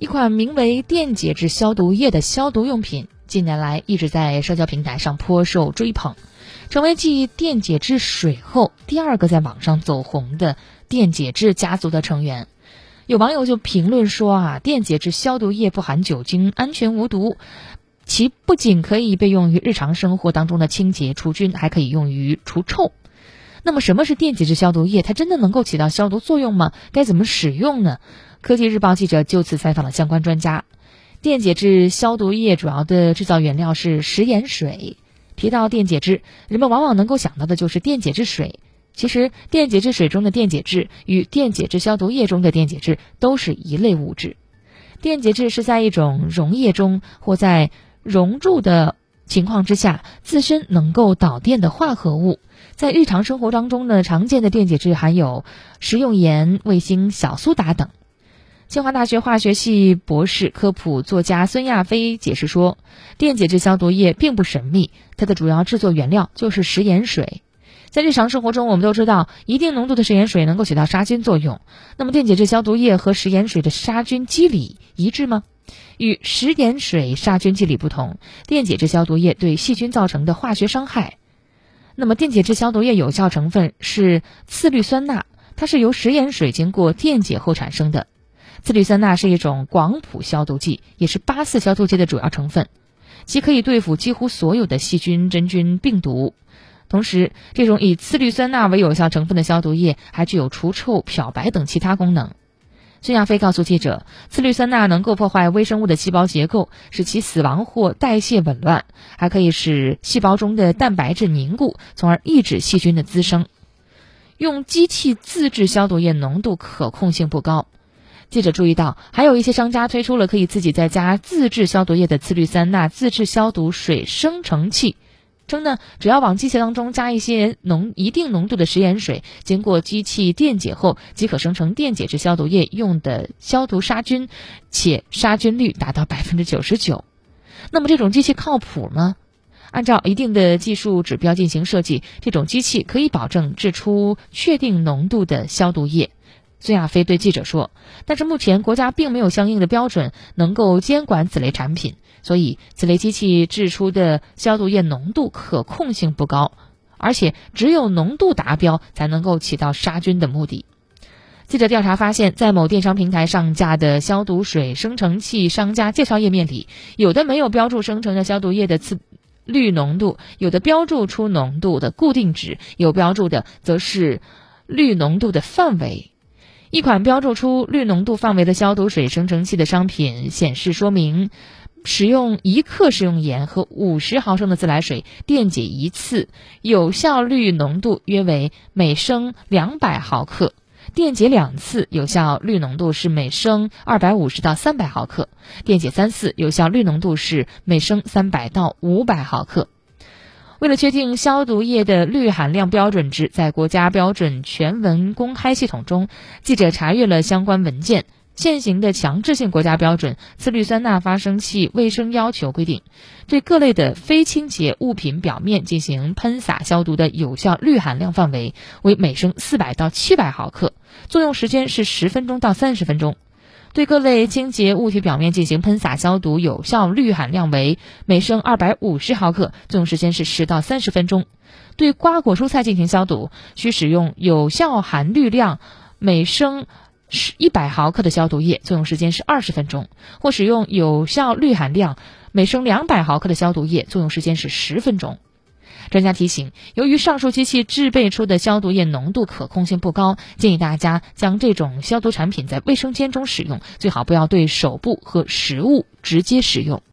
一款名为电解质消毒液的消毒用品，近年来一直在社交平台上颇受追捧，成为继电解质水后第二个在网上走红的电解质家族的成员。有网友就评论说啊，电解质消毒液不含酒精，安全无毒，其不仅可以被用于日常生活当中的清洁除菌，还可以用于除臭。那么，什么是电解质消毒液？它真的能够起到消毒作用吗？该怎么使用呢？科技日报记者就此采访了相关专家。电解质消毒液主要的制造原料是食盐水。提到电解质，人们往往能够想到的就是电解质水。其实，电解质水中的电解质与电解质消毒液中的电解质都是一类物质。电解质是在一种溶液中或在溶柱的情况之下，自身能够导电的化合物。在日常生活当中呢，常见的电解质含有食用盐、卫星、小苏打等。清华大学化学系博士、科普作家孙亚飞解释说，电解质消毒液并不神秘，它的主要制作原料就是食盐水。在日常生活中，我们都知道，一定浓度的食盐水能够起到杀菌作用。那么，电解质消毒液和食盐水的杀菌机理一致吗？与食盐水杀菌剂理不同，电解质消毒液对细菌造成的化学伤害。那么，电解质消毒液有效成分是次氯酸钠，它是由食盐水经过电解后产生的。次氯酸钠是一种广谱消毒剂，也是八四消毒剂的主要成分，其可以对付几乎所有的细菌、真菌、病毒。同时，这种以次氯酸钠为有效成分的消毒液还具有除臭、漂白等其他功能。孙亚飞告诉记者，次氯酸钠能够破坏微生物的细胞结构，使其死亡或代谢紊乱，还可以使细胞中的蛋白质凝固，从而抑制细菌的滋生。用机器自制消毒液浓度可控性不高。记者注意到，还有一些商家推出了可以自己在家自制消毒液的次氯酸钠自制消毒水生成器，称呢，只要往机器当中加一些浓一定浓度的食盐水，经过机器电解后，即可生成电解质消毒液用的消毒杀菌，且杀菌率达到百分之九十九。那么这种机器靠谱吗？按照一定的技术指标进行设计，这种机器可以保证制出确定浓度的消毒液。孙亚飞对记者说：“但是目前国家并没有相应的标准能够监管此类产品，所以此类机器制出的消毒液浓度可控性不高，而且只有浓度达标才能够起到杀菌的目的。”记者调查发现，在某电商平台上架的消毒水生成器商家介绍页面里，有的没有标注生成的消毒液的次氯浓度，有的标注出浓度的固定值，有标注的则是氯浓度的范围。一款标注出氯浓度范围的消毒水生成器的商品显示说明：使用一克食用盐和五十毫升的自来水电解一次，有效氯浓度约为每升两百毫克；电解两次，有效氯浓度是每升二百五十到三百毫克；电解三次，有效氯浓度是每升三百到五百毫克。为了确定消毒液的氯含量标准值，在国家标准全文公开系统中，记者查阅了相关文件。现行的强制性国家标准《次氯酸钠发生器卫生要求》规定，对各类的非清洁物品表面进行喷洒消毒的有效氯含量范围为每升四百到七百毫克，作用时间是十分钟到三十分钟。对各类清洁物体表面进行喷洒消毒，有效氯含量为每升二百五十毫克，作用时间是十到三十分钟。对瓜果蔬菜进行消毒，需使用有效含氯量每升是一百毫克的消毒液，作用时间是二十分钟；或使用有效氯含量每升两百毫克的消毒液，作用时间是十分钟。专家提醒，由于上述机器制备出的消毒液浓度可控性不高，建议大家将这种消毒产品在卫生间中使用，最好不要对手部和食物直接使用。